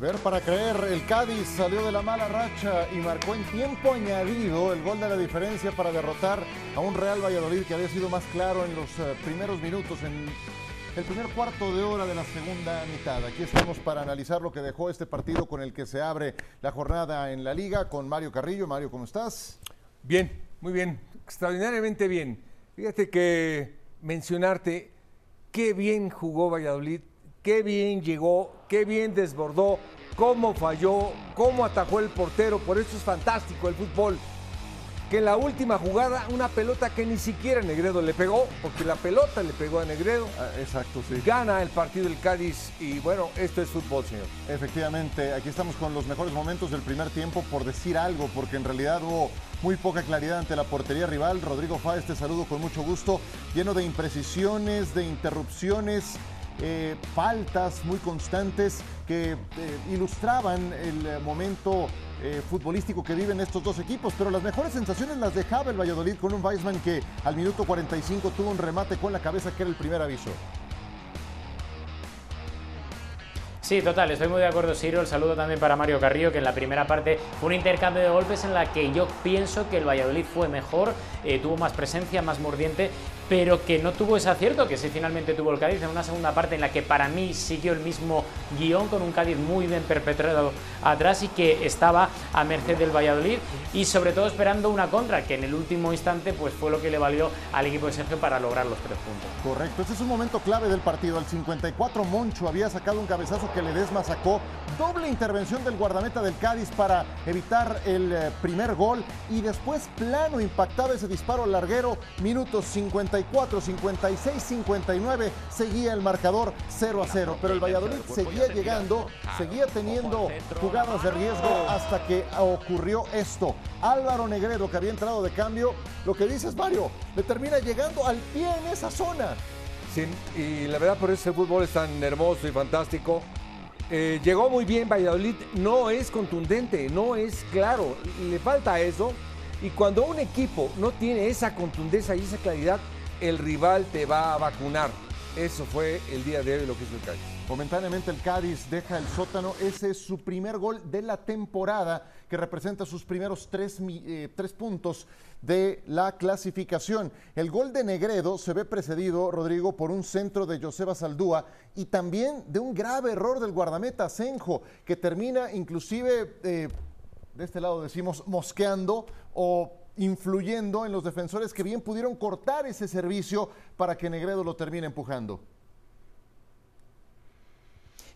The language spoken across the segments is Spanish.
Ver para creer, el Cádiz salió de la mala racha y marcó en tiempo añadido el gol de la diferencia para derrotar a un Real Valladolid que había sido más claro en los eh, primeros minutos, en el primer cuarto de hora de la segunda mitad. Aquí estamos para analizar lo que dejó este partido con el que se abre la jornada en la liga con Mario Carrillo. Mario, ¿cómo estás? Bien, muy bien, extraordinariamente bien. Fíjate que mencionarte qué bien jugó Valladolid qué bien llegó, qué bien desbordó, cómo falló, cómo atajó el portero. Por eso es fantástico el fútbol. Que en la última jugada, una pelota que ni siquiera Negredo le pegó, porque la pelota le pegó a Negredo. Ah, exacto, sí. Gana el partido del Cádiz y bueno, esto es fútbol, señor. Efectivamente, aquí estamos con los mejores momentos del primer tiempo, por decir algo, porque en realidad hubo muy poca claridad ante la portería rival. Rodrigo Fáez, te saludo con mucho gusto, lleno de imprecisiones, de interrupciones eh, faltas muy constantes que eh, ilustraban el eh, momento futbolístico que viven estos dos equipos, pero las mejores sensaciones las dejaba el Valladolid con un Weisman que al minuto 45 tuvo un remate con la cabeza que era el primer aviso. Sí, total, estoy muy de acuerdo, Ciro. El saludo también para Mario Carrillo, que en la primera parte fue un intercambio de golpes en la que yo pienso que el Valladolid fue mejor, tuvo más presencia, más mordiente pero que no tuvo ese acierto que sí finalmente tuvo el Cádiz en una segunda parte en la que para mí siguió el mismo guion con un Cádiz muy bien perpetrado atrás y que estaba a merced del Valladolid y sobre todo esperando una contra que en el último instante pues fue lo que le valió al equipo de Sergio para lograr los tres puntos. Correcto, este es un momento clave del partido. Al 54 Moncho había sacado un cabezazo que Ledesma sacó, doble intervención del guardameta del Cádiz para evitar el eh, primer gol y después plano impactaba ese disparo larguero, minutos 50 54, 56, 59 seguía el marcador 0 a 0. Pero el Valladolid seguía llegando, seguía teniendo jugadas de riesgo hasta que ocurrió esto. Álvaro Negredo, que había entrado de cambio, lo que dices, Mario, le termina llegando al pie en esa zona. Sí, y la verdad por eso el fútbol es tan hermoso y fantástico. Eh, llegó muy bien Valladolid, no es contundente, no es claro, le falta eso. Y cuando un equipo no tiene esa contundencia y esa claridad, el rival te va a vacunar. Eso fue el día de hoy lo que hizo el Cádiz. Momentáneamente el Cádiz deja el sótano. Ese es su primer gol de la temporada que representa sus primeros tres, eh, tres, puntos de la clasificación. El gol de Negredo se ve precedido, Rodrigo, por un centro de Joseba Saldúa y también de un grave error del guardameta Senjo que termina inclusive, eh, de este lado decimos, mosqueando o influyendo en los defensores que bien pudieron cortar ese servicio para que Negredo lo termine empujando.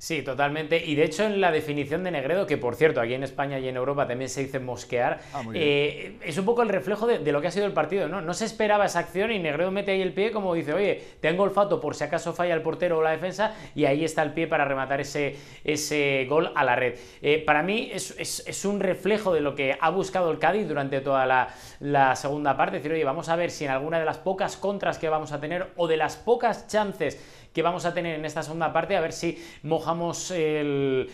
Sí, totalmente. Y de hecho, en la definición de Negredo, que por cierto, aquí en España y en Europa también se dice mosquear, ah, eh, es un poco el reflejo de, lo que ha sido el partido. ¿no? no se esperaba esa acción y Negredo mete ahí el pie como dice, oye, tengo olfato por si acaso falla el portero o la defensa, y ahí está el pie para rematar ese, ese gol a la red. Eh, para mí es, un reflejo de lo que ha buscado el Cádiz durante toda la, la segunda parte. Es decir, oye, vamos a ver si en alguna de las pocas contras que vamos a tener o de las pocas chances que vamos a tener en esta segunda parte, a ver si mojamos el,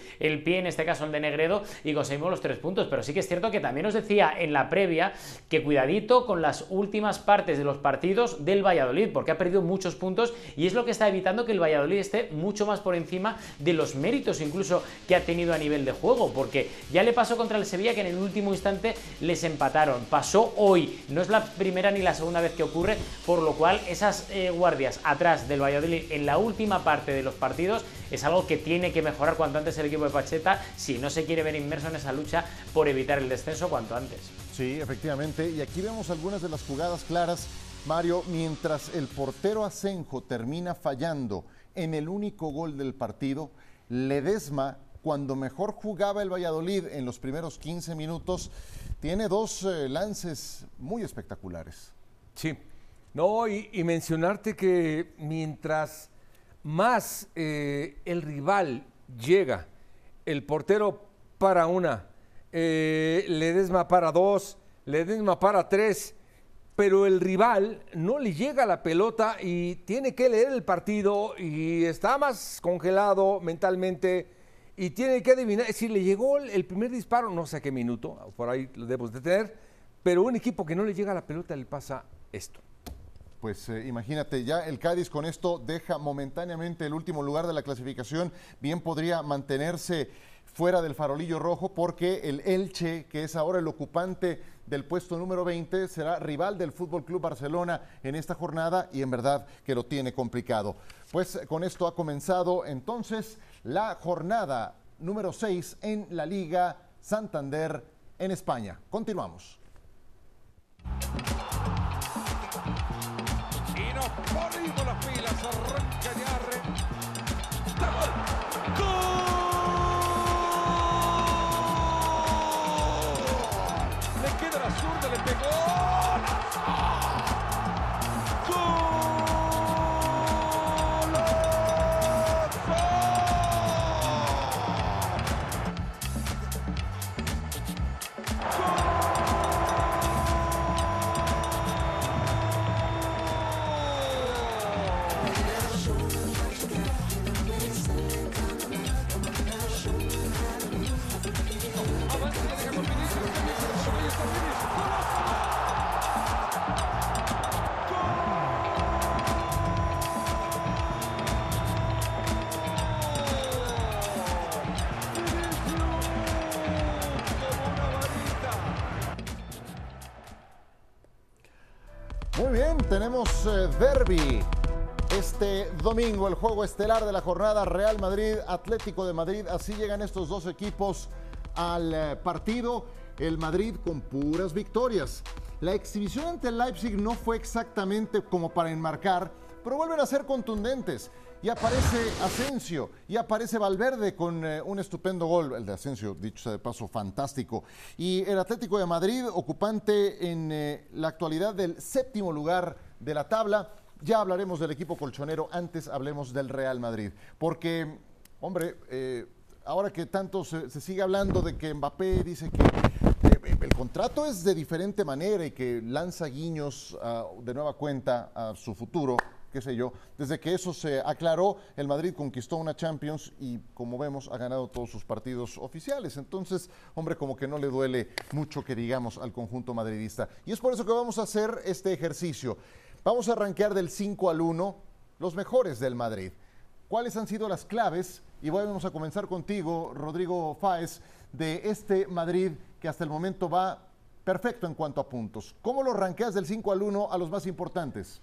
pie, en este caso el de Negredo, y conseguimos los tres puntos. Pero sí que es cierto que también os decía en la previa que cuidadito con las últimas partes de los partidos del Valladolid, porque ha perdido muchos puntos y es lo que está evitando que el Valladolid esté mucho más por encima de los méritos incluso que ha tenido a nivel de juego, porque ya le pasó contra el Sevilla que en el último instante les empataron. Pasó hoy, no es la primera ni la segunda vez que ocurre, por lo cual esas eh, guardias atrás del Valladolid en la última parte de los partidos es algo que tiene que mejorar cuanto antes el equipo de Pacheta si no se quiere ver inmerso en esa lucha por evitar el descenso cuanto antes. Sí, efectivamente. Y aquí vemos algunas de las jugadas claras, Mario, mientras el portero Asenjo termina fallando en el único gol del partido, Ledesma, cuando mejor jugaba el Valladolid en los primeros 15 minutos, tiene dos eh, lances muy espectaculares. Sí, no, y mencionarte que mientras más eh, el rival llega, el portero para una, eh, Ledesma para dos, Ledesma para tres, pero el rival no le llega la pelota y tiene que leer el partido y está más congelado mentalmente y tiene que adivinar. Si le llegó el primer disparo, no sé a qué minuto, por ahí lo debemos de tener, pero un equipo que no le llega la pelota le pasa esto pues eh, imagínate, ya el Cádiz con esto deja momentáneamente el último lugar de la clasificación, bien podría mantenerse fuera del farolillo rojo porque el Elche, que es ahora el ocupante del puesto número 20, será rival del Fútbol Club Barcelona en esta jornada y en verdad que lo tiene complicado. Pues con esto ha comenzado entonces la jornada número 6 en la Liga Santander en España. Continuamos. Nos ponemos las pilas, arranca Yarre. ¡Gol! Le queda la zurda, le pegó. Derby. Este domingo, el juego estelar de la jornada Real Madrid, Atlético de Madrid. Así llegan estos dos equipos al eh, partido. El Madrid con puras victorias. La exhibición ante el Leipzig no fue exactamente como para enmarcar, pero vuelven a ser contundentes. Y aparece Asensio, y aparece Valverde con eh, un estupendo gol, el de Asensio, dicho sea de paso, fantástico. Y el Atlético de Madrid, ocupante en eh, la actualidad del séptimo lugar de la tabla. Ya hablaremos del equipo colchonero, antes hablemos del Real Madrid. Porque, hombre, eh, ahora que tanto se, sigue hablando de que Mbappé dice que eh, el contrato es de diferente manera y que lanza guiños ah, de nueva cuenta a su futuro, qué sé yo. Desde que eso se aclaró, el Madrid conquistó una Champions y, como vemos, ha ganado todos sus partidos oficiales. Entonces, hombre, como que no le duele mucho que digamos al conjunto madridista. Y es por eso que vamos a hacer este ejercicio. Vamos a arranquear del 5 al 1 los mejores del Madrid. ¿Cuáles han sido las claves? Y vamos a comenzar contigo, Rodrigo Fáez, de este Madrid que hasta el momento va perfecto en cuanto a puntos. ¿Cómo lo ranqueas del 5 al 1 a los más importantes?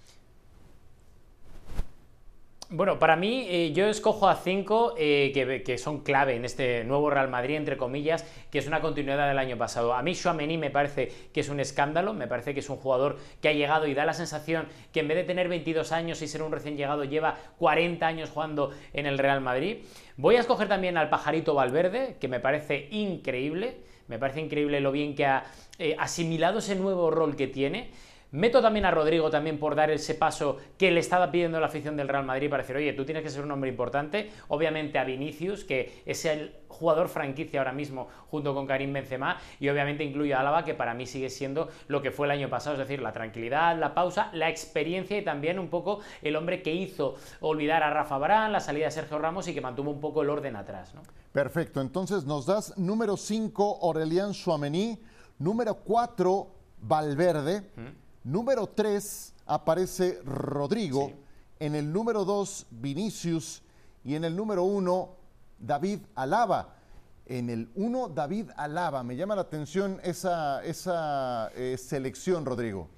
Bueno, para mí eh, yo escojo a cinco eh, que, que son clave en este nuevo Real Madrid, entre comillas, que es una continuidad del año pasado. A mí Chouameni me parece que es un escándalo, me parece que es un jugador que ha llegado y da la sensación que en vez de tener 22 años y ser un recién llegado lleva 40 años jugando en el Real Madrid. Voy a escoger también al pajarito Valverde, que me parece increíble, me parece increíble lo bien que ha eh, asimilado ese nuevo rol que tiene. Meto también a Rodrigo también por dar ese paso que le estaba pidiendo la afición del Real Madrid para decir, oye, tú tienes que ser un hombre importante. Obviamente a Vinicius, que es el jugador franquicia ahora mismo junto con Karim Benzema. Y obviamente incluyo a Álava, que para mí sigue siendo lo que fue el año pasado, es decir, la tranquilidad, la pausa, la experiencia y también un poco el hombre que hizo olvidar a Rafa Barán, la salida de Sergio Ramos y que mantuvo un poco el orden atrás. ¿no? Perfecto, entonces nos das número 5, Aurelian Chouameni, número 4, Valverde. Número 3 aparece Rodrigo. Sí. En el número 2, Vinicius. Y en el número 1, David Alaba. En el 1, David Alaba. Me llama la atención esa, esa eh, selección, Rodrigo.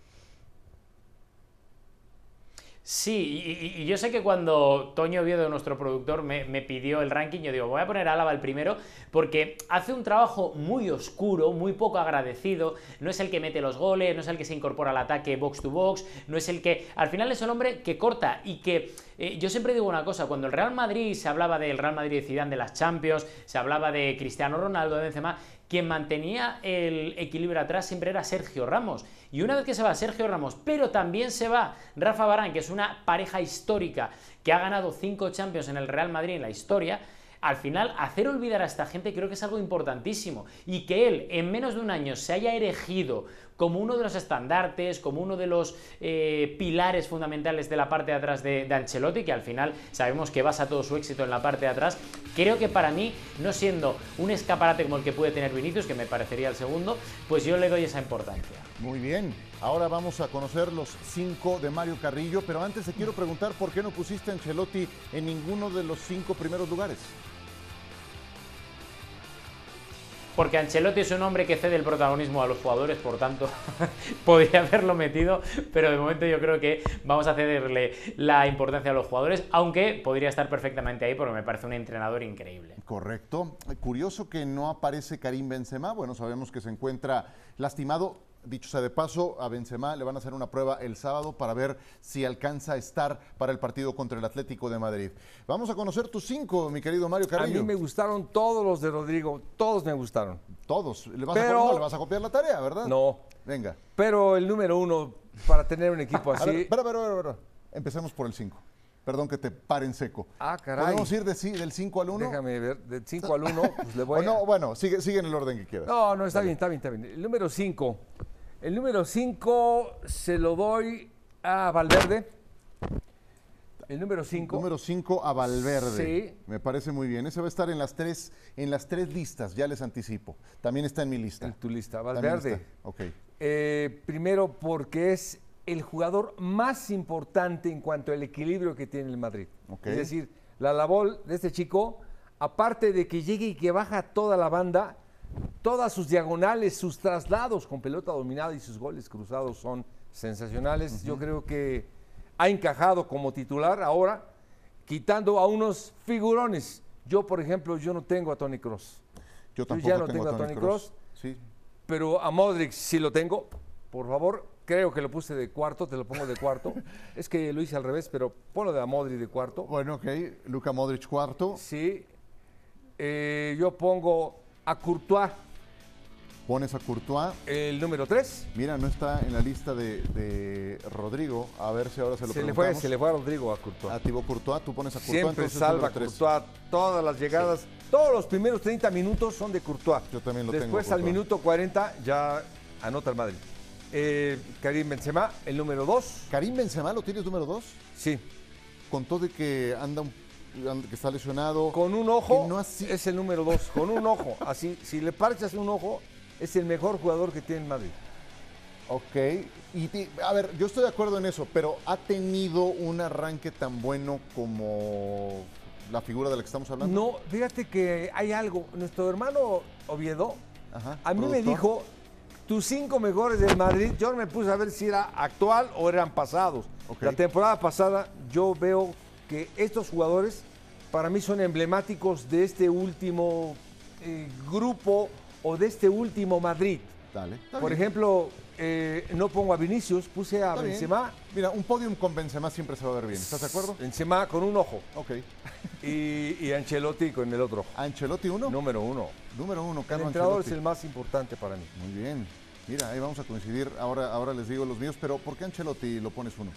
Sí, y, yo sé que cuando Toño Oviedo, nuestro productor, me, pidió el ranking, yo digo, voy a poner a Álava el primero, porque hace un trabajo muy oscuro, muy poco agradecido, no es el que mete los goles, no es el que se incorpora al ataque box to box, no es el que, al final es el hombre que corta y que, eh, yo siempre digo una cosa, cuando el Real Madrid se hablaba del Real Madrid de Zidane de las Champions, se hablaba de Cristiano Ronaldo, de Benzema, quien mantenía el equilibrio atrás siempre era Sergio Ramos. Y una vez que se va Sergio Ramos, pero también se va Rafa Barán, que es una pareja histórica que ha ganado cinco Champions en el Real Madrid en la historia, al final hacer olvidar a esta gente creo que es algo importantísimo. Y que él en menos de un año se haya erigido como uno de los estandartes, como uno de los eh, pilares fundamentales de la parte de atrás de, de Ancelotti, que al final sabemos que basa todo su éxito en la parte de atrás, creo que para mí, no siendo un escaparate como el que puede tener Vinicius, que me parecería el segundo, pues yo le doy esa importancia. Muy bien. Ahora vamos a conocer los cinco de Mario Carrillo, pero antes te quiero preguntar por qué no pusiste a Ancelotti en ninguno de los cinco primeros lugares. Porque Ancelotti es un hombre que cede el protagonismo a los jugadores, por tanto, podría haberlo metido, pero de momento yo creo que vamos a cederle la importancia a los jugadores, aunque podría estar perfectamente ahí porque me parece un entrenador increíble. Correcto. Curioso que no aparece Karim Benzema. Bueno, sabemos que se encuentra lastimado. Dicho sea de paso, a Benzema le van a hacer una prueba el sábado para ver si alcanza a estar para el partido contra el Atlético de Madrid. Vamos a conocer tus cinco, mi querido Mario A Carrillo. mí me gustaron todos los de Rodrigo, todos me gustaron. Todos. ¿Le vas, Pero- a, no, le vas a copiar la tarea, verdad? No, Venga. pero el número uno, para tener un equipo A así, espera, espera. Empecemos por el 5. Perdón que te pare en seco. Ah, caray. ¿Podemos ir de, del 5 al 1? déjame ver, del 5 al 1, pues le voy a... no, bueno, sigue, sigue en el orden que quieras. No, no, está bien, está bien, está bien. El número 5. El número 5 se lo doy a Valverde. El número 5. Número 5 a Valverde. Sí. Me parece muy bien. Ese va a estar en las tres, en las tres listas, ya les anticipo. También está en mi lista. En tu lista, Valverde. Ok. Eh, primero porque es el jugador más importante en cuanto al equilibrio que tiene el Madrid. Ok. Es decir, la labor de este chico, aparte de que llegue y que baja toda la banda, todas sus diagonales, sus traslados con pelota dominada y sus goles cruzados son sensacionales. Yo creo que ha encajado como titular ahora, quitando a unos figurones. Yo, por ejemplo, yo no tengo a Tony Cross. Yo Yo tampoco ya no tengo, tengo a Tony Kroos. Sí. Pero a Modric sí lo tengo. Por favor, creo que lo puse de cuarto, te lo pongo de cuarto. es que lo hice al revés, pero ponlo de a Modric de cuarto. Bueno, ok. Luca Modric cuarto. Sí. Eh, yo pongo a Courtois Pones a Courtois. el número 3. Mira, no está en la lista de, de Rodrigo. A ver si ahora se lo Se le, fue, se le fue a Rodrigo a Courtois. A Thibaut Courtois, tú pones a Courtois. Siempre entonces, salva. Courtois. Todas las llegadas, todos los primeros 30 minutos son de Courtois. Yo también lo tengo, Después al minuto 40 ya anota el Madrid. Eh, Karim Benzema, el número 2. Karim Benzema, ¿lo tienes número 2? Sí. Con todo de que anda, un- que está lesionado. Con un ojo no así- es el número dos. Con un ojo. Así, si le parchas un ojo, es el mejor jugador que tiene el Madrid. Ok. Y ti- a ver, yo estoy de acuerdo en eso, pero ¿ha tenido un arranque tan bueno como la figura de la que estamos hablando? No, fíjate que hay algo. Nuestro hermano Oviedo, Ajá, a mí me dijo, tus cinco mejores del Madrid, yo me puse a ver si era actual o eran pasados. La temporada pasada yo veo que estos jugadores para mí son emblemáticos de este último eh, grupo o de este último Madrid. Dale. Por bien, ejemplo, eh, no pongo a Vinicius, puse a está bien. Benzema. Mira, un podium con Benzema siempre se va a ver bien. ¿Estás de acuerdo? Benzema con un ojo Ok. y, y Ancelotti con el otro ojo. Ancelotti uno. Número uno. Número uno, El Carlo entrenador es el más importante para mí. Muy bien. Mira, ahí vamos a coincidir. Ahora, ahora les digo los míos, pero ¿por qué Ancelotti lo pones uno?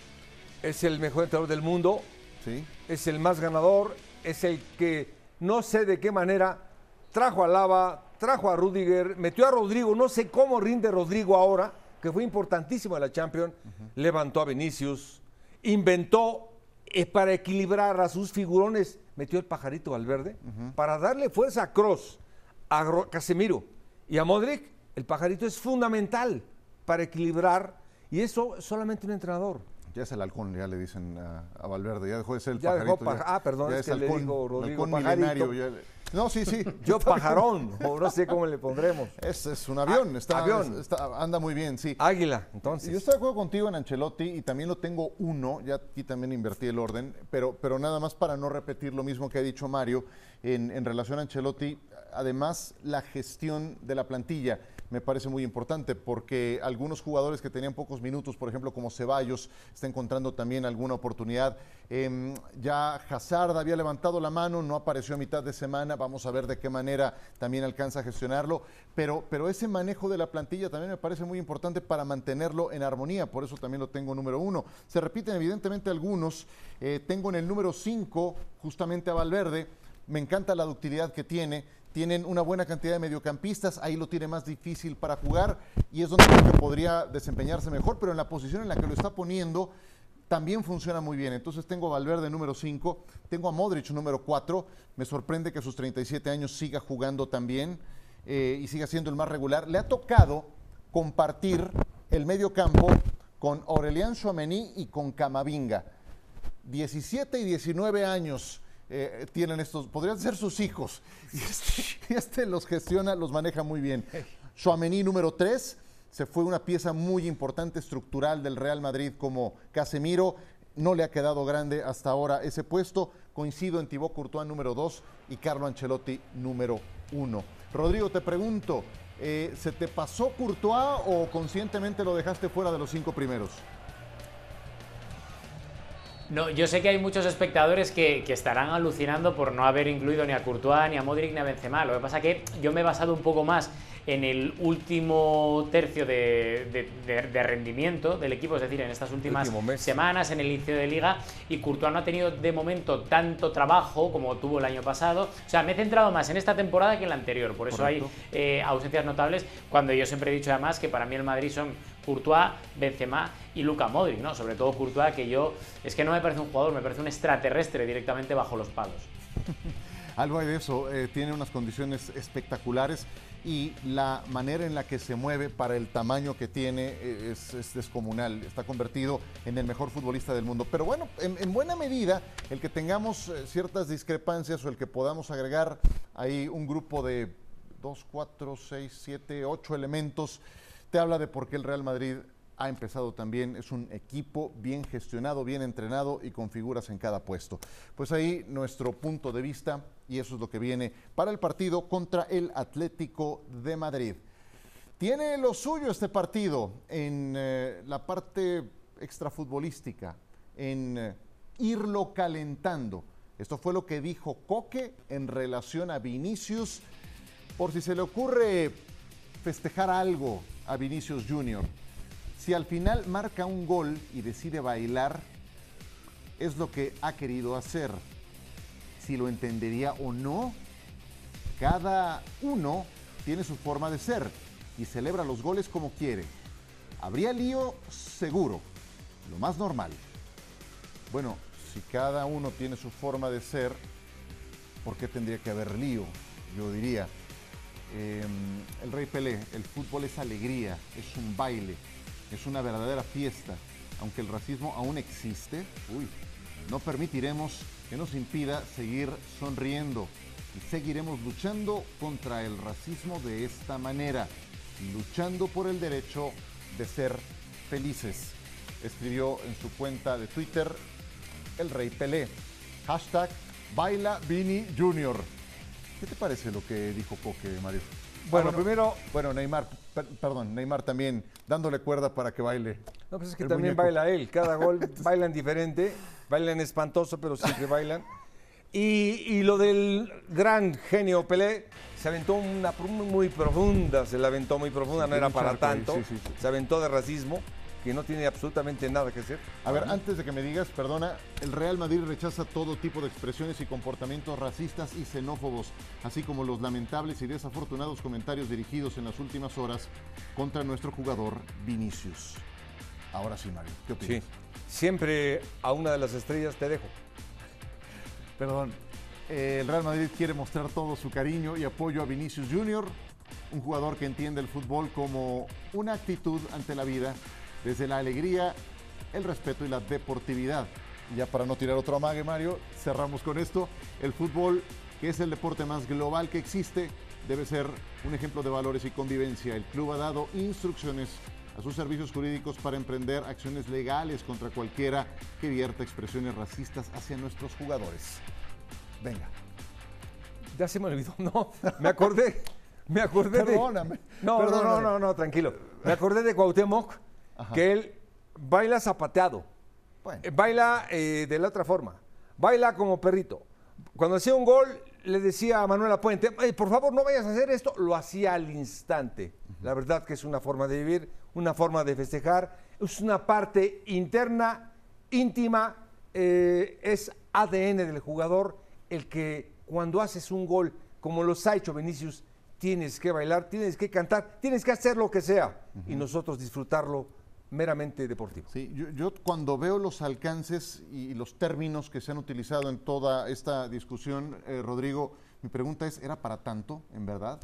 Es el mejor entrenador del mundo, ¿Sí? es el más ganador, es el que no sé de qué manera trajo a Lava, trajo a Rudiger, metió a Rodrigo, no sé cómo rinde Rodrigo ahora, que fue importantísimo en la Champions, levantó a Vinicius, inventó eh, para equilibrar a sus figurones, metió el pajarito al verde, para darle fuerza a Cross, a Ro- Casemiro y a Modric, el pajarito es fundamental para equilibrar, y eso solamente un entrenador. Ya es el halcón, ya le dicen a, a Valverde. Ya dejó de ser el Ya dejó pajarito. paja- ah, perdón, ya es que le dijo Rodrigo halcón pajarito. milenario, ya le- No, sí, sí. Yo pajarón, o no sé cómo le pondremos. Es, es un avión, Ah, está, avión. está- anda muy bien, sí. Águila, Yo entonces. estoy de acuerdo contigo en Ancelotti y también lo tengo uno, ya aquí también invertí el orden, pero, pero nada más para no repetir lo mismo que ha dicho Mario en, en relación a Ancelotti, además la gestión de la plantilla me parece muy importante porque algunos jugadores que tenían pocos minutos, por ejemplo como Ceballos, está encontrando también alguna oportunidad. Em, ya Hazard había levantado la mano, no apareció a mitad de semana, vamos a ver de qué manera también alcanza a gestionarlo, pero, pero ese manejo de la plantilla también me parece muy importante para mantenerlo en armonía, por eso también lo tengo número uno. Se repiten evidentemente algunos, Eh, tengo en el número cinco justamente a Valverde, me encanta la ductilidad que tiene. Tienen una buena cantidad de mediocampistas, ahí lo tiene más difícil para jugar y es donde creo que podría desempeñarse mejor, pero en la posición en la que lo está poniendo también funciona muy bien. Entonces tengo a Valverde número 5, tengo a Modric número 4, me sorprende que a sus 37 años siga jugando también y siga siendo el más regular. Le ha tocado compartir el medio campo con Aurelian Chouameni y con Camavinga. 17 y 19 años eh, tienen estos, podrían ser sus hijos. Y este, este, los gestiona, los maneja muy bien. Suamení número 3, se fue una pieza muy importante estructural del Real Madrid como Casemiro. No le ha quedado grande hasta ahora ese puesto. Coincido en Thibaut Courtois número 2 y Carlo Ancelotti número 1. Rodrigo, te pregunto, eh, ¿se te pasó Courtois o conscientemente lo dejaste fuera de los cinco primeros? No, yo sé que hay muchos espectadores que, estarán alucinando por no haber incluido ni a Courtois, ni a Modric, ni a Benzema. Lo que pasa es que yo me he basado un poco más en el último tercio de, rendimiento del equipo, es decir, en estas últimas semanas, en el inicio de liga, y Courtois no ha tenido de momento tanto trabajo como tuvo el año pasado. O sea, me he centrado más en esta temporada que en la anterior, por eso hay eh, ausencias notables, cuando yo siempre he dicho además que para mí el Madrid son Courtois, Benzema y Luca Modric, ¿no? Sobre todo Courtois, que yo es que no me parece un jugador, me parece un extraterrestre directamente bajo los palos. Algo hay de eso, eh, tiene unas condiciones espectaculares y la manera en la que se mueve para el tamaño que tiene eh, es, descomunal. Está convertido en el mejor futbolista del mundo. Pero bueno, en, buena medida, el que tengamos eh, ciertas discrepancias o el que podamos agregar ahí un grupo de dos, cuatro, seis, siete, ocho elementos te habla de por qué el Real Madrid ha empezado también, es un equipo bien gestionado, bien entrenado y con figuras en cada puesto. Pues ahí nuestro punto de vista y eso es lo que viene para el partido contra el Atlético de Madrid. Tiene lo suyo este partido en eh, la parte extrafutbolística, en eh, irlo calentando. Esto fue lo que dijo Coque en relación a Vinicius, por si se le ocurre festejar algo a Vinicius Jr. Si al final marca un gol y decide bailar, es lo que ha querido hacer. Si lo entendería o no, cada uno tiene su forma de ser y celebra los goles como quiere. ¿Habría lío? Seguro. Lo más normal. Bueno, si cada uno tiene su forma de ser, ¿por qué tendría que haber lío? Yo diría, Em, el Rey Pelé, el fútbol es alegría, es un baile, es una verdadera fiesta. Aunque el racismo aún existe, uy, no permitiremos que nos impida seguir sonriendo y seguiremos luchando contra el racismo de esta manera, luchando por el derecho de ser felices. Escribió en su cuenta de Twitter el Rey Pelé. Hashtag Baila Vini Junior. ¿Qué te parece lo que dijo Coque, Mario? Bueno, primero, bueno, Neymar, perdón, Neymar también dándole cuerda para que baile. No, pues es que también baila él. Cada gol bailan diferente, bailan espantoso, pero siempre bailan. Y, lo del gran genio Pelé, se aventó una muy profunda, se la aventó muy profunda, no era para tanto, se aventó de racismo que no tiene absolutamente nada que hacer. A ver, antes de que me digas, perdona, el Real Madrid rechaza todo tipo de expresiones y comportamientos racistas y xenófobos, así como los lamentables y desafortunados comentarios dirigidos en las últimas horas contra nuestro jugador Vinicius. Ahora sí, Mario, ¿qué opinas? Sí, siempre a una de las estrellas te dejo. Perdón, el Real Madrid quiere mostrar todo su cariño y apoyo a Vinicius Jr., un jugador que entiende el fútbol como una actitud ante la vida desde la alegría, el respeto y la deportividad. Y ya para no tirar otro amague, Mario, cerramos con esto. El fútbol, que es el deporte más global que existe, debe ser un ejemplo de valores y convivencia. El club ha dado instrucciones a sus servicios jurídicos para emprender acciones legales contra cualquiera que vierta expresiones racistas hacia nuestros jugadores. Venga. Ya se me olvidó, no, me acordé, me acordé Perdóname. No, no, no, no, no, tranquilo. Me acordé de Cuauhtémoc que él baila zapateado, eh, baila eh, de la otra forma, baila como perrito. Cuando hacía un gol, le decía a Manuela Puente, por favor no vayas a hacer esto, lo hacía al instante. La verdad que es una forma de vivir, una forma de festejar, es una parte interna, íntima, eh, es ADN del jugador el que cuando haces un gol, como los ha hecho Vinicius, tienes que bailar, tienes que cantar, tienes que hacer lo que sea. Y nosotros disfrutarlo meramente deportivo. Sí, yo, cuando veo los alcances y los términos que se han utilizado en toda esta discusión, eh, Rodrigo, mi pregunta es, ¿era para tanto, en verdad?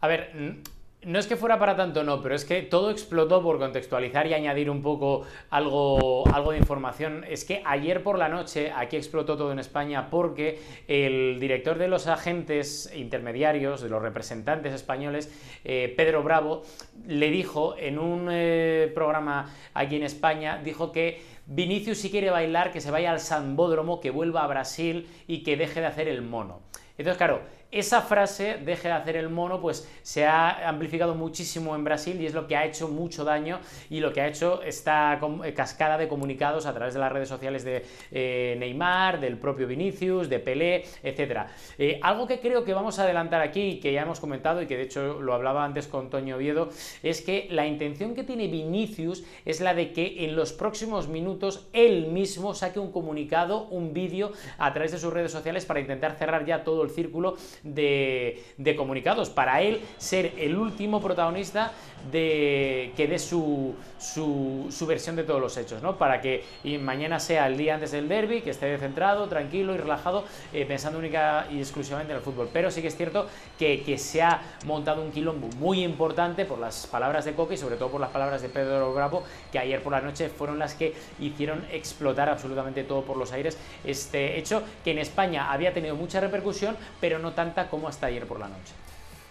A ver, No es que fuera para tanto, no, pero es que todo explotó por contextualizar y añadir un poco algo, algo de información. Es que ayer por la noche aquí explotó todo en España porque el director de los agentes intermediarios, de los representantes españoles, eh, Pedro Bravo, le dijo en un eh, programa aquí en España, dijo que Vinicius si quiere bailar, que se vaya al Sambódromo, que vuelva a Brasil y que deje de hacer el mono. Entonces, claro, esa frase, deje de hacer el mono, pues se ha amplificado muchísimo en Brasil y es lo que ha hecho mucho daño y lo que ha hecho esta eh, cascada de comunicados a través de las redes sociales de eh, Neymar, del propio Vinicius, de Pelé, etc. Eh, algo que creo que vamos a adelantar aquí, que ya hemos comentado y que de hecho lo hablaba antes con Toño Oviedo, es que la intención que tiene Vinicius es la de que en los próximos minutos él mismo saque un comunicado, un vídeo a través de sus redes sociales para intentar cerrar ya todo el círculo de, comunicados, para él ser el último protagonista de que dé su, su, versión de todos los hechos, ¿no? Para que mañana sea el día antes del derby, que esté centrado, tranquilo y relajado, eh, pensando única y exclusivamente en el fútbol. Pero sí que es cierto que, que, se ha montado un quilombo muy importante por las palabras de Coque y sobre todo por las palabras de Pedro Bravo, que ayer por la noche fueron las que hicieron explotar absolutamente todo por los aires este hecho que en España había tenido mucha repercusión, pero no tanta como hasta ayer por la noche.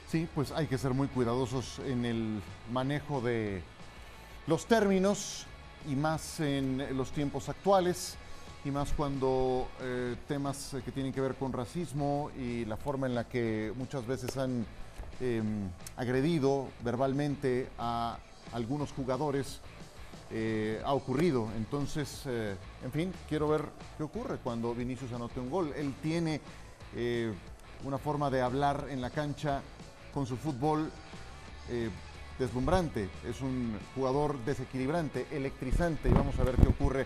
Sí, pues hay que ser muy cuidadosos en el manejo de los términos y más en los tiempos actuales y más cuando eh, temas que tienen que ver con racismo y la forma en la que muchas veces han em, agredido verbalmente a algunos jugadores eh, ha ocurrido. Entonces, eh, en fin, quiero ver qué ocurre cuando Vinicius anote un gol. Él tiene una forma de hablar en la cancha con su fútbol eh, deslumbrante, es un jugador desequilibrante, electrizante y vamos a ver qué ocurre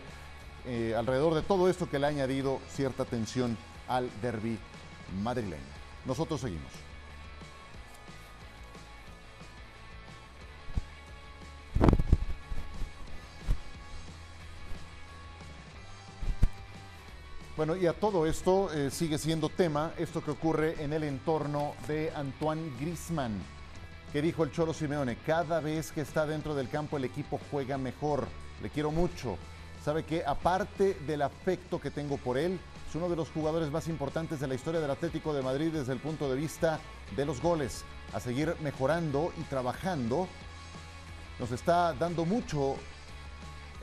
eh, alrededor de todo esto que le ha añadido cierta tensión al derby madrileño. Nosotros seguimos. Bueno, y a todo esto eh, sigue siendo tema esto que ocurre en el entorno de Antoine Grisman, que dijo el Cholo Simeone, cada vez que está dentro del campo el equipo juega mejor, le quiero mucho. Sabe que aparte del afecto que tengo por él, es uno de los jugadores más importantes de la historia del Atlético de Madrid desde el punto de vista de los goles. A seguir mejorando y trabajando, nos está dando mucho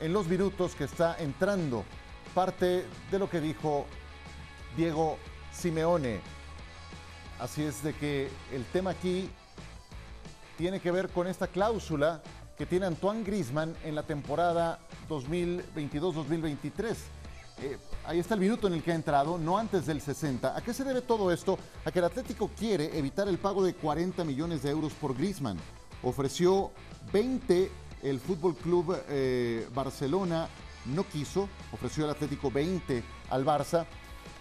en los minutos que está entrando parte de lo que dijo Diego Simeone. Así es de que el tema aquí tiene que ver con esta cláusula que tiene Antoine Grisman en la temporada 2022-2023. Eh, ahí está el minuto en el que ha entrado, no antes del 60. ¿A qué se debe todo esto? A que el Atlético quiere evitar el pago de 40 millones de euros por Grisman. Ofreció 20 el Fútbol Club eh, Barcelona no quiso, ofreció el Atlético 20 al Barça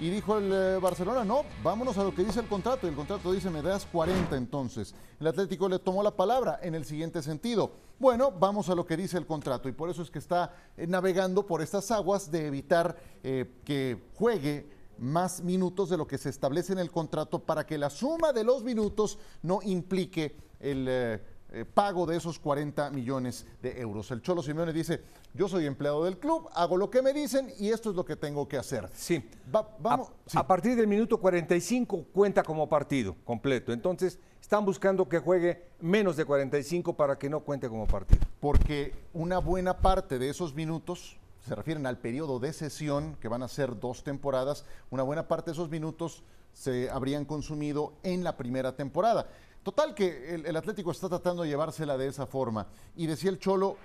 y dijo el eh, Barcelona, no, vámonos a lo que dice el contrato. Y el contrato dice, me das 40 entonces. El Atlético le tomó la palabra en el siguiente sentido. Bueno, vamos a lo que dice el contrato. Y por eso es que está eh, navegando por estas aguas de evitar eh, que juegue más minutos de lo que se establece en el contrato para que la suma de los minutos no implique el eh, pago de esos 40 millones de euros. El Cholo Simeone dice, yo soy empleado del club, hago lo que me dicen y esto es lo que tengo que hacer. Sí. vamos, a, partir del minuto 45 cuenta como partido completo. Entonces, están buscando que juegue menos de 45 para que no cuente como partido. Porque una buena parte de esos minutos se refieren al periodo de sesión, que van a ser dos temporadas, una buena parte de esos minutos se habrían consumido en la primera temporada. Total que el, Atlético está tratando de llevársela de esa forma. Y decía el Cholo,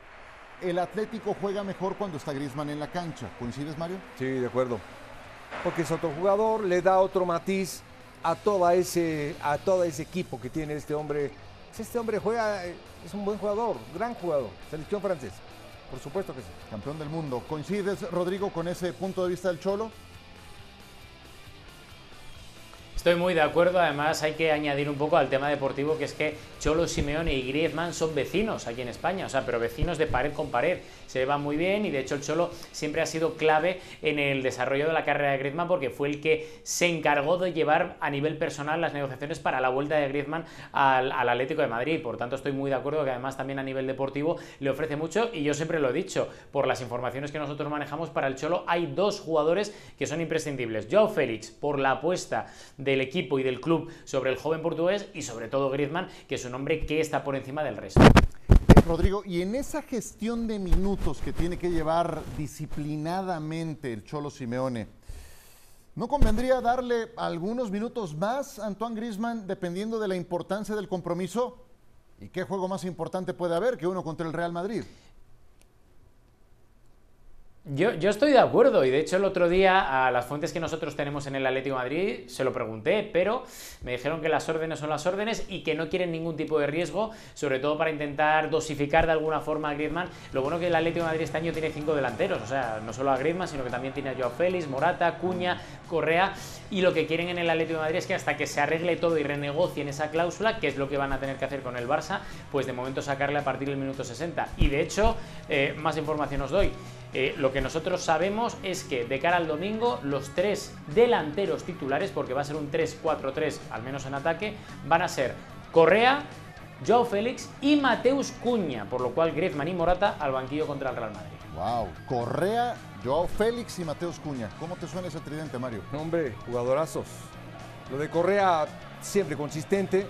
el Atlético juega mejor cuando está Griezmann en la cancha. ¿Coincides, Mario? Sí, de acuerdo. Porque es otro jugador, le da otro matiz a, toda ese, a todo ese equipo que tiene este hombre. Este hombre juega, es un buen jugador, gran jugador, selección francesa. Por supuesto que sí. Campeón del mundo. ¿Coincides, Rodrigo, con ese punto de vista del Cholo? Estoy muy de acuerdo, además hay que añadir un poco al tema deportivo que es que Cholo Simeone y Griezmann son vecinos aquí en España, o sea, pero vecinos de pared con pared, se van muy bien y de hecho el Cholo siempre ha sido clave en el desarrollo de la carrera de Griezmann porque fue el que se encargó de llevar a nivel personal las negociaciones para la vuelta de Griezmann al, Atlético de Madrid, por tanto estoy muy de acuerdo que además también a nivel deportivo le ofrece mucho y yo siempre lo he dicho, por las informaciones que nosotros manejamos para el Cholo hay dos jugadores que son imprescindibles, Joao Félix por la apuesta de del equipo y del club sobre el joven portugués y sobre todo Griezmann, que es un hombre que está por encima del resto. Rodrigo, y en esa gestión de minutos que tiene que llevar disciplinadamente el Cholo Simeone, ¿no convendría darle algunos minutos más a Antoine Griezmann dependiendo de la importancia del compromiso? ¿Y qué juego más importante puede haber que uno contra el Real Madrid? Yo, estoy de acuerdo y de hecho el otro día a las fuentes que nosotros tenemos en el Atlético Madrid se lo pregunté, pero me dijeron que las órdenes son las órdenes y que no quieren ningún tipo de riesgo, sobre todo para intentar dosificar de alguna forma a Griezmann. Lo bueno que el Atlético Madrid este año tiene cinco delanteros, o sea, no solo a Griezmann, sino que también tiene a Joao Félix, Morata, Cuña, Correa y lo que quieren en el Atlético Madrid es que hasta que se arregle todo y renegocien esa cláusula, que es lo que van a tener que hacer con el Barça, pues de momento sacarle a partir del minuto 60. Y de hecho, eh, más información os doy. Eh, lo que nosotros sabemos es que de cara al domingo los tres delanteros titulares, porque va a ser un 3-4-3 al menos en ataque, van a ser Correa, Joao Félix y Mateus Cuña, por lo cual Griezmann y Morata al banquillo contra el Real Madrid. Wow, Correa, Joao Félix y Mateus Cuña. ¿Cómo te suena ese tridente, Mario? Hombre, jugadorazos. Lo de Correa siempre consistente,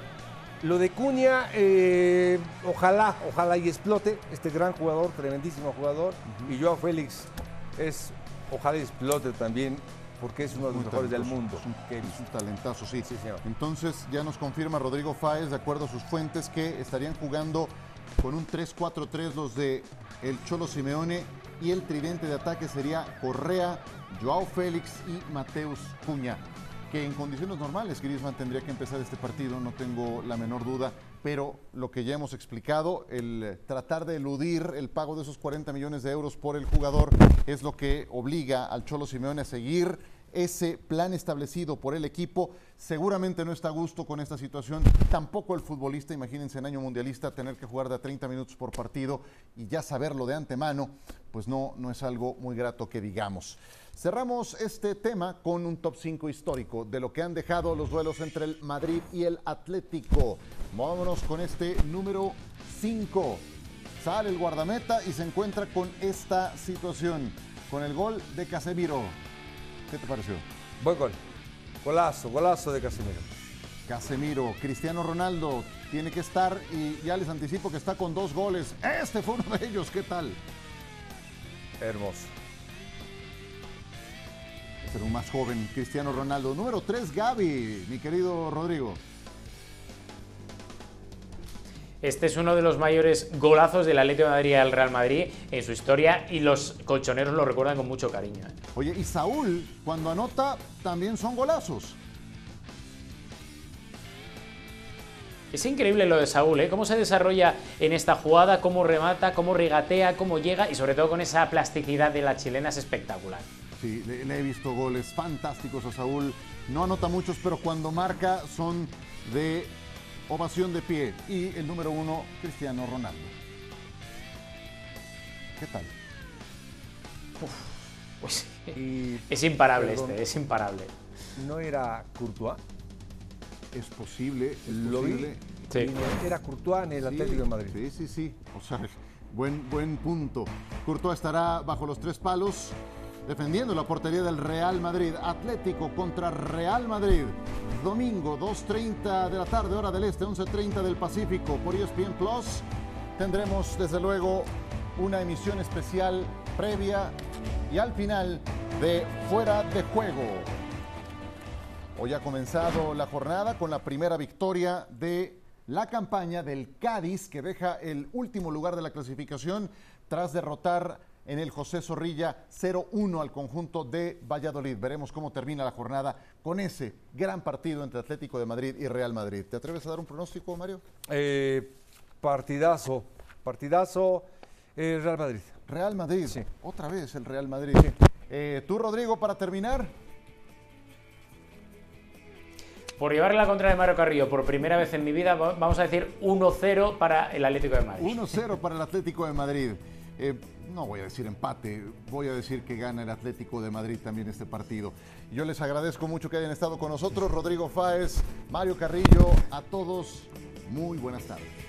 lo de Cuña, eh, ojalá, ojalá y explote. Este gran jugador, tremendísimo jugador. Y Joao Félix es, ojalá y explote también, porque es uno de los mejores del mundo. Es un, talentazo, sí. sí señor. Entonces ya nos confirma Rodrigo Fáez, de acuerdo a sus fuentes, que estarían jugando con un 3-4-3 los de el Cholo Simeone y el tridente de ataque sería Correa, Joao Félix y Mateus Cuña que en condiciones normales Griezmann tendría que empezar este partido, no tengo la menor duda, pero lo que ya hemos explicado, el tratar de eludir el pago de esos 40 millones de euros por el jugador es lo que obliga al Cholo Simeone a seguir ese plan establecido por el equipo. Seguramente no está a gusto con esta situación. Tampoco el futbolista, imagínense en año mundialista, tener que jugar de a 30 minutos por partido y ya saberlo de antemano, pues no, no es algo muy grato que digamos. Cerramos este tema con un top 5 histórico de lo que han dejado los duelos entre el Madrid y el Atlético. Vámonos con este número 5. Sale el guardameta y se encuentra con esta situación, con el gol de Casemiro. ¿Qué te pareció? Buen gol. Golazo, golazo de Casemiro. Casemiro, Cristiano Ronaldo tiene que estar y ya les anticipo que está con dos goles. Este fue uno de ellos, ¿qué tal? Hermoso pero un más joven, Cristiano Ronaldo. Número 3, Gaby, mi querido Rodrigo. Este es uno de los mayores golazos del Atlético de Madrid al Real Madrid en su historia y los colchoneros lo recuerdan con mucho cariño. ¿eh? Oye, y Saúl, cuando anota, también son golazos. Es increíble lo de Saúl, ¿eh? Cómo se desarrolla en esta jugada, cómo remata, cómo regatea, cómo llega y sobre todo con esa plasticidad de la chilena es espectacular. Sí, le, he visto goles fantásticos a Saúl. No anota muchos, pero cuando marca son de ovación de pie. Y el número uno, Cristiano Ronaldo. ¿Qué tal? pues es imparable este, es imparable. ¿No era Courtois? Es posible, Lo Vi. Era Courtois en el Atlético de Madrid. Sí, sí, sí. O sea, buen, buen punto. Courtois estará bajo los tres palos defendiendo la portería del Real Madrid. Atlético contra Real Madrid. Domingo, 2.30 de la tarde, hora del este, 11.30 del Pacífico por ESPN Plus. Tendremos desde luego una emisión especial previa y al final de Fuera de Juego. Hoy ha comenzado la jornada con la primera victoria de la campaña del Cádiz que deja el último lugar de la clasificación tras derrotar en el José Zorrilla 0-1 al conjunto de Valladolid. Veremos cómo termina la jornada con ese gran partido entre Atlético de Madrid y Real Madrid. ¿Te atreves a dar un pronóstico, Mario? Eh, partidazo, partidazo eh, Real Madrid. Real Madrid, sí. otra vez el Real Madrid. Eh, ¿Tú, Rodrigo, para terminar? por llevarle la contra de Mario Carrillo por primera vez en mi vida, vamos a decir 1-0 para el Atlético de Madrid. 1-0 para el Atlético de Madrid. Eh, no voy a decir empate, voy a decir que gana el Atlético de Madrid también este partido. Yo les agradezco mucho que hayan estado con nosotros, Rodrigo Fáez, Mario Carrillo, a todos, muy buenas tardes.